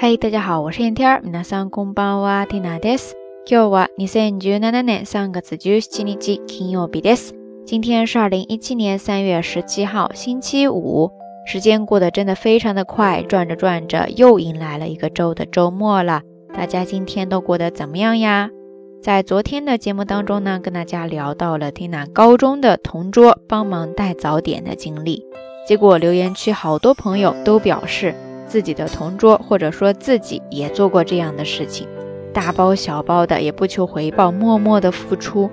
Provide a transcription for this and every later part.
嗨，大家好，我是燕天儿。皆さんこんばんは、ティナです。今日は二千十七年三月十七日、金曜日です。今天是二零一七年三月十七号，星期五。时间过得真的非常的快，转着转着又迎来了一个周的周末了。大家今天都过得怎么样呀？在昨天的节目当中呢，跟大家聊到了 Tina 高中的同桌帮忙带早点的经历，结果留言区好多朋友都表示。 自己的同桌，或者说自己也做过这样的事情，大包小包的，也不求回报，默默的付出。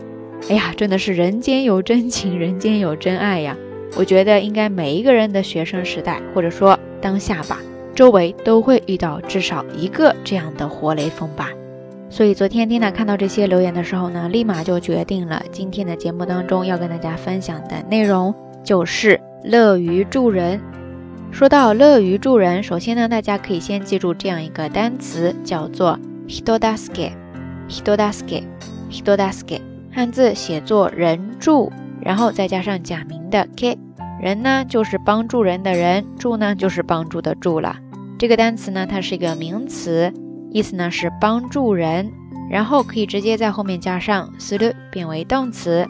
哎呀，真的是人间有真情，人间有真爱呀！我觉得应该每一个人的学生时代，或者说当下吧，周围都会遇到至少一个这样的活雷锋吧。所以昨天 Tina 看到这些留言的时候呢，立马就决定了今天的节目当中要跟大家分享的内容就是乐于助人。说到乐于助人，首先呢，大家可以先记住这样一个单词，叫做 “hitodaske”。hitodaske hitodaske 汉字写作人助，然后再加上假名的 k，人呢就是帮助人的人，助呢就是帮助的助了。这个单词呢，它是一个名词，意思呢是帮助人，然后可以直接在后面加上 suru 变为动词。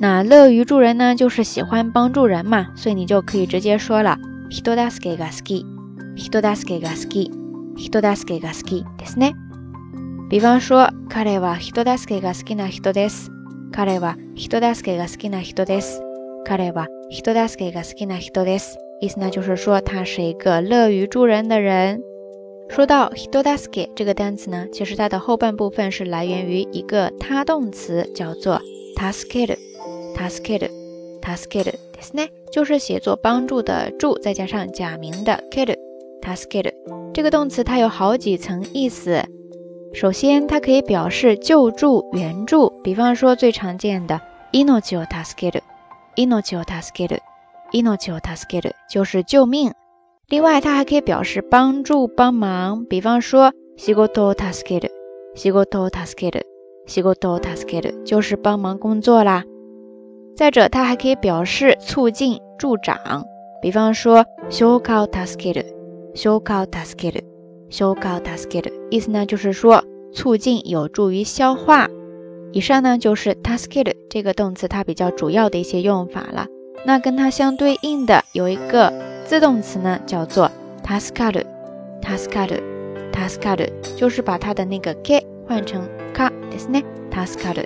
那乐于助人呢，就是喜欢帮助人嘛，所以你就可以直接说了。人助けが好き、人助けが好き、人助けが好きですね。比方说、彼は人助けが好きな人です。彼は人助けが好きな人です。彼は人助けが好きな人です。意思呢就是说他是一个乐于助人的人。说到人助け这个单词呢，其实它的后半部分是来源于一个他动词，叫做助ける、助ける、助ける。就是写作帮助的助，再加上假名的 kid，tasket 这个动词它有好几层意思。首先，它可以表示救助、援助，比方说最常见的 inochi o tasket，inochi o tasket，inochi o tasket 就是救命。另外，它还可以表示帮助、帮忙，比方说 shigoto tasket，shigoto tasket，shigoto tasket 就是帮忙工作啦。 再者，它还可以表示促进、助长，比方说 “shouka tasket”、“shouka tasket”、“shouka tasket”，意思呢就是说促进、有助于消化。以上呢就是 tasket 这个动词它比较主要的一些用法了。那跟它相对应的有一个自动词呢，叫做 “taskaru”、“taskaru”、“taskaru”，就是把它的那个 “k” 换成 “ka” ですね，“taskaru”。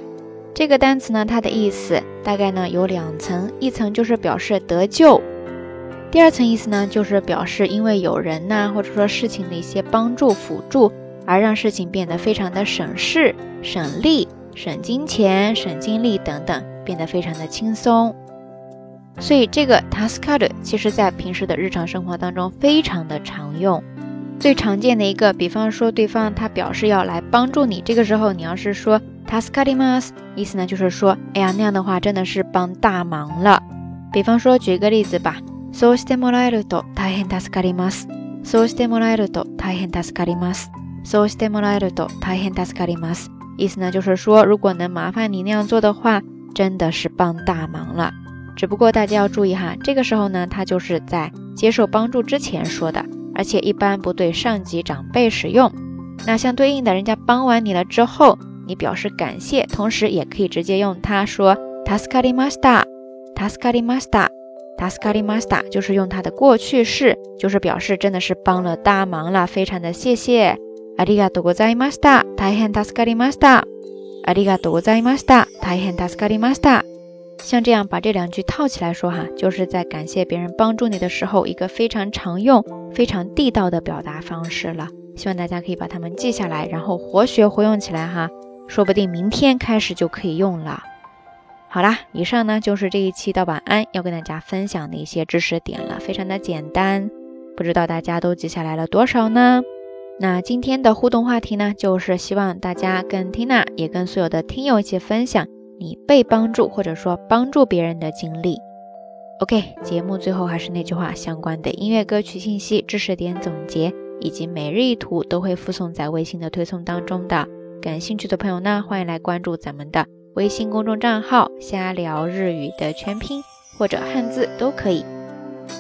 这个单词呢，它的意思大概呢有两层，一层就是表示得救，第二层意思呢就是表示因为有人呐或者说事情的一些帮助辅助，而让事情变得非常的省事、省力、省金钱、省精力等等，变得非常的轻松。所以这个 tasked 其实在平时的日常生活当中非常的常用。最常见的一个，比方说对方他表示要来帮助你，这个时候你要是说。助かります，意思呢就是说，哎呀，那样的话真的是帮大忙了。比方说，举个例子吧，そうしてもらえると大変助かります。そうしてもらえると大変助かります。そうしてもらえると大変助かります。意思呢就是说，如果能麻烦你那样做的话，真的是帮大忙了。只不过大家要注意哈，这个时候呢，他就是在接受帮助之前说的，而且一般不对上级长辈使用。那相对应的，人家帮完你了之后。 你表示感谢，同时也可以直接用它说 “taskari masta”，“taskari masta”，“taskari masta”，就是用它的过去式，就是表示真的是帮了大忙了，非常的谢谢。ありがとうございました。大変助かりました。ありがとうございました。大変助かりました。像这样把这两句套起来说哈，就是在感谢别人帮助你的时候，一个非常常用、非常地道的表达方式了。希望大家可以把它们记下来，然后活学活用起来哈。 说不定明天开始就可以用了。好啦，以上呢就是这一期的晚安要跟大家分享的一些知识点了，非常的简单，不知道大家都记下来了多少呢？那今天的互动话题呢，就是希望大家跟 Tina 也跟所有的听友一起分享你被帮助或者说帮助别人的经历。OK，节目最后还是那句话，相关的音乐歌曲信息、知识点总结以及每日一图都会附送在微信的推送当中的。感兴趣的朋友呢，欢迎来关注咱们的微信公众账号“瞎聊日语”的全拼或者汉字都可以。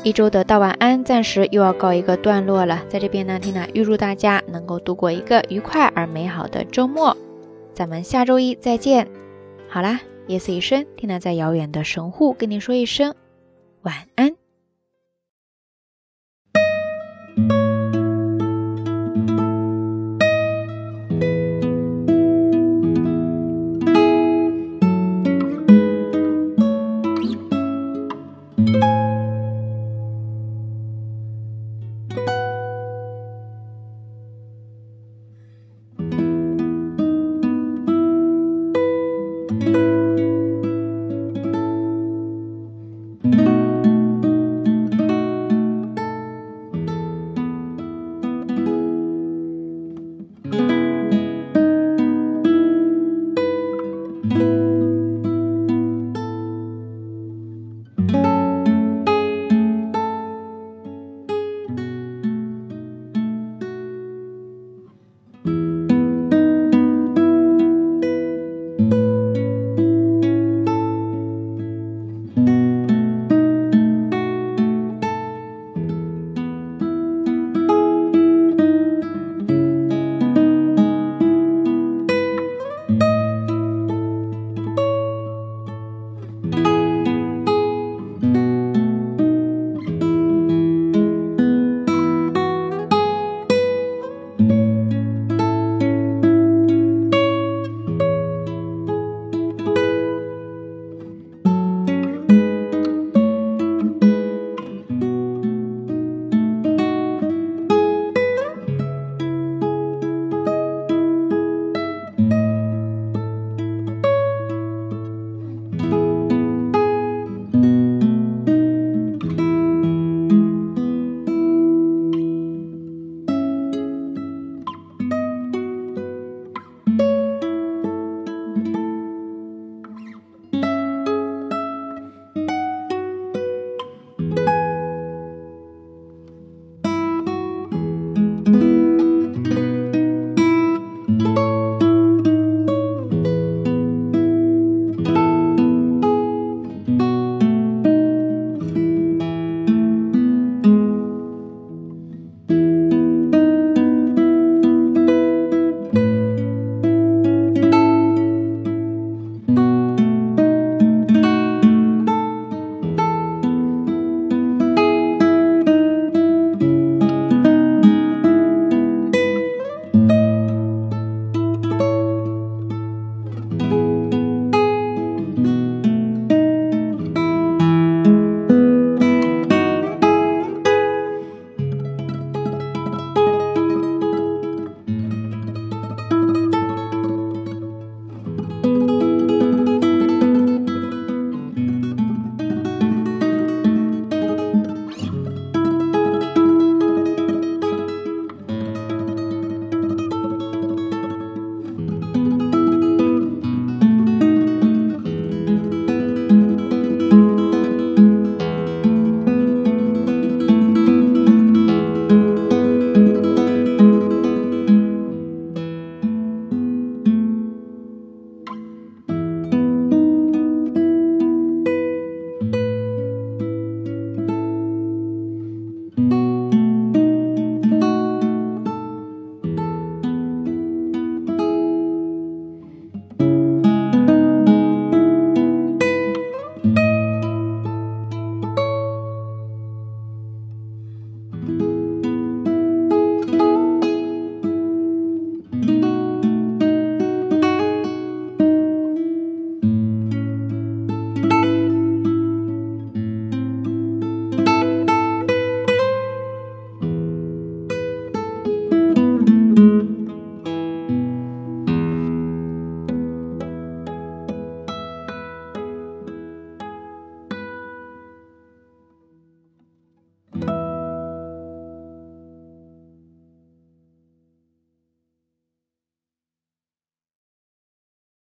一周的道晚安暂时又要告一个段落了，在这边呢，缇娜预祝大家能够度过一个愉快而美好的周末。咱们下周一再见。好啦，夜色已深，缇娜在遥远的神户跟你说一声晚安。